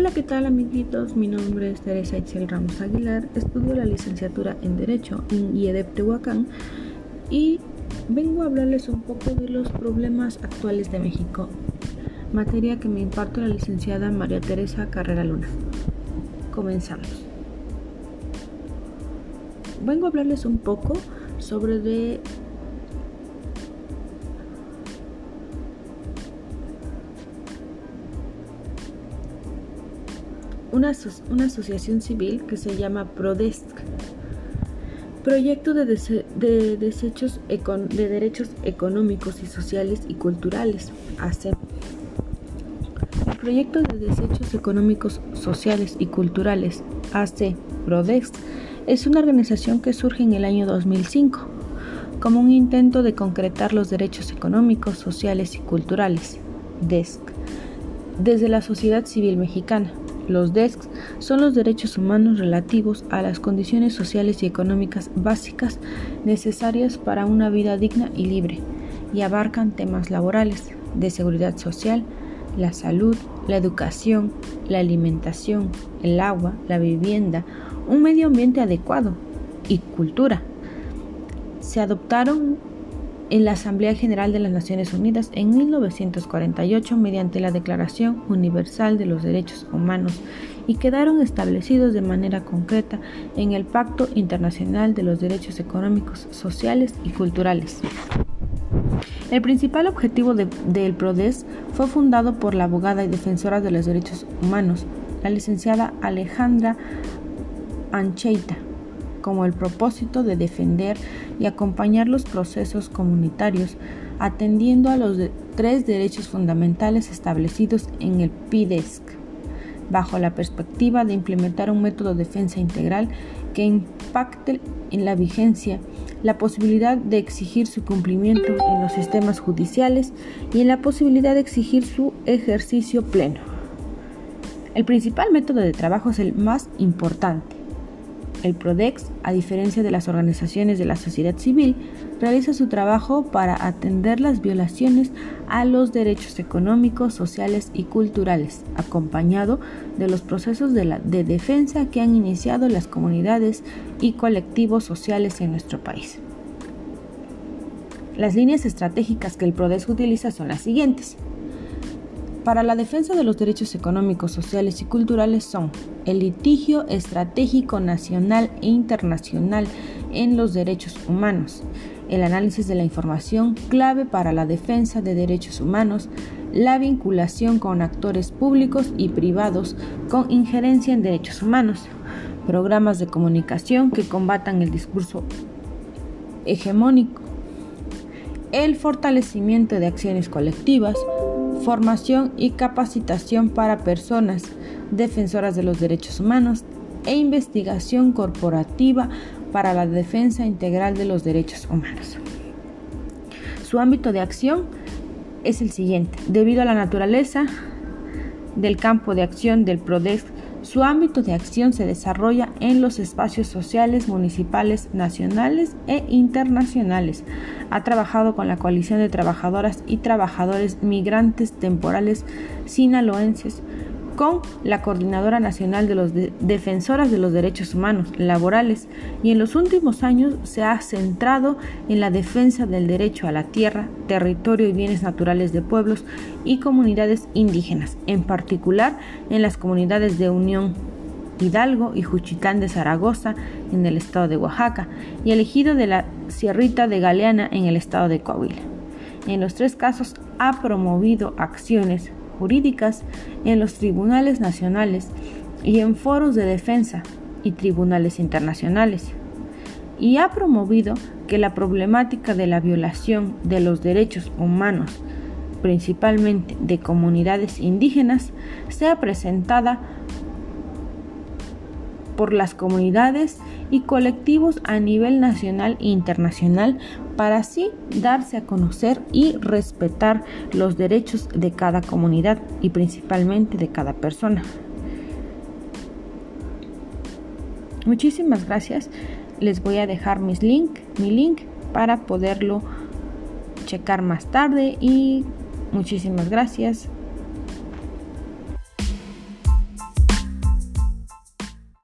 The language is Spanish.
Hola, ¿qué tal amiguitos? Mi nombre es Teresa Itzel Ramos Aguilar, estudio la licenciatura en Derecho en IEDEP Tehuacán y vengo a hablarles un poco de los problemas actuales de México, materia que me imparto la licenciada María Teresa Carrera Luna. Comenzamos. Vengo a hablarles un poco sobre de una, una asociación civil que se llama PRODESC, Proyecto de, de, desechos de Derechos Económicos y Sociales y Culturales, AC. El Proyecto de Desechos Económicos, Sociales y Culturales, AC, PRODESC, es una organización que surge en el año 2005 como un intento de concretar los derechos económicos, sociales y culturales, DESC, desde la sociedad civil mexicana los DESCs son los derechos humanos relativos a las condiciones sociales y económicas básicas necesarias para una vida digna y libre y abarcan temas laborales, de seguridad social, la salud, la educación, la alimentación, el agua, la vivienda, un medio ambiente adecuado y cultura. Se adoptaron en la Asamblea General de las Naciones Unidas en 1948 mediante la Declaración Universal de los Derechos Humanos y quedaron establecidos de manera concreta en el Pacto Internacional de los Derechos Económicos, Sociales y Culturales. El principal objetivo del PRODES fue fundado por la abogada y defensora de los derechos humanos, la licenciada Alejandra Ancheita, como el propósito de defender y acompañar los procesos comunitarios, atendiendo a los tres derechos fundamentales establecidos en el PIDESC, bajo la perspectiva de implementar un método de defensa integral que impacte en la vigencia, la posibilidad de exigir su cumplimiento en los sistemas judiciales y en la posibilidad de exigir su ejercicio pleno. El principal método de trabajo es el más importante, el PRODEX, a diferencia de las organizaciones de la sociedad civil, realiza su trabajo para atender las violaciones a los derechos económicos, sociales y culturales, acompañado de los procesos de, defensa que han iniciado las comunidades y colectivos sociales en nuestro país. Las líneas estratégicas que el PRODEX utiliza son las siguientes. Para la defensa de los derechos económicos, sociales y culturales son el litigio estratégico nacional e internacional en los derechos humanos, el análisis de la información clave para la defensa de derechos humanos, la vinculación con actores públicos y privados con injerencia en derechos humanos, programas de comunicación que combatan el discurso hegemónico, el fortalecimiento de acciones colectivas, formación y capacitación para personas defensoras de los derechos humanos e investigación corporativa para la defensa integral de los derechos humanos. Su ámbito de acción es el siguiente. Debido a la naturaleza del campo de acción del PRODESC, su ámbito de acción se desarrolla en los espacios sociales, municipales, nacionales e internacionales. Ha trabajado con la coalición de trabajadoras y trabajadores migrantes temporales sinaloenses con la Coordinadora Nacional de los Defensoras de los Derechos Humanos Laborales y en los últimos años se ha centrado en la defensa del derecho a la tierra, territorio y bienes naturales de pueblos y comunidades indígenas, en particular en las comunidades de Unión Hidalgo y Juchitán de Zaragoza en el estado de Oaxaca y el ejido de la Sierrita de Galeana en el estado de Coahuila. En los tres casos ha promovido acciones jurídicas en los tribunales nacionales y en foros de defensa y tribunales internacionales, y ha promovido que la problemática de la violación de los derechos humanos, principalmente de comunidades indígenas, sea presentada por las comunidades y colectivos a nivel nacional e internacional para así darse a conocer y respetar los derechos de cada comunidad y principalmente de cada persona. Muchísimas gracias. Les voy a dejar mis link, mi link para poderlo checar más tarde y muchísimas gracias.